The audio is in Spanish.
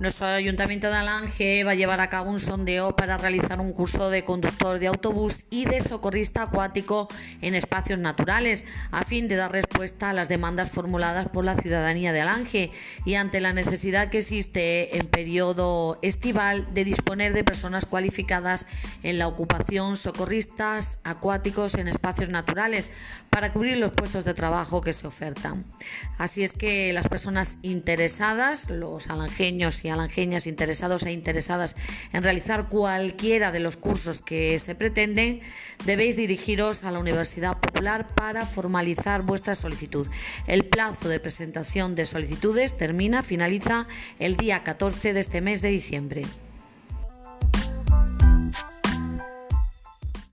Nuestro Ayuntamiento de Alange va a llevar a cabo un sondeo para realizar un curso de conductor de autobús y de socorrista acuático en espacios naturales, a fin de dar respuesta a las demandas formuladas por la ciudadanía de Alange y ante la necesidad que existe en periodo estival de disponer de personas cualificadas en la ocupación socorristas acuáticos en espacios naturales para cubrir los puestos de trabajo que se ofertan. Así es que las personas interesadas, los alangeños y alangeñas interesados e interesadas en realizar cualquiera de los cursos que se pretenden, debéis dirigiros a la Universidad Popular para formalizar vuestra solicitud. El plazo de presentación de solicitudes termina, finaliza el día 14 de este mes de diciembre.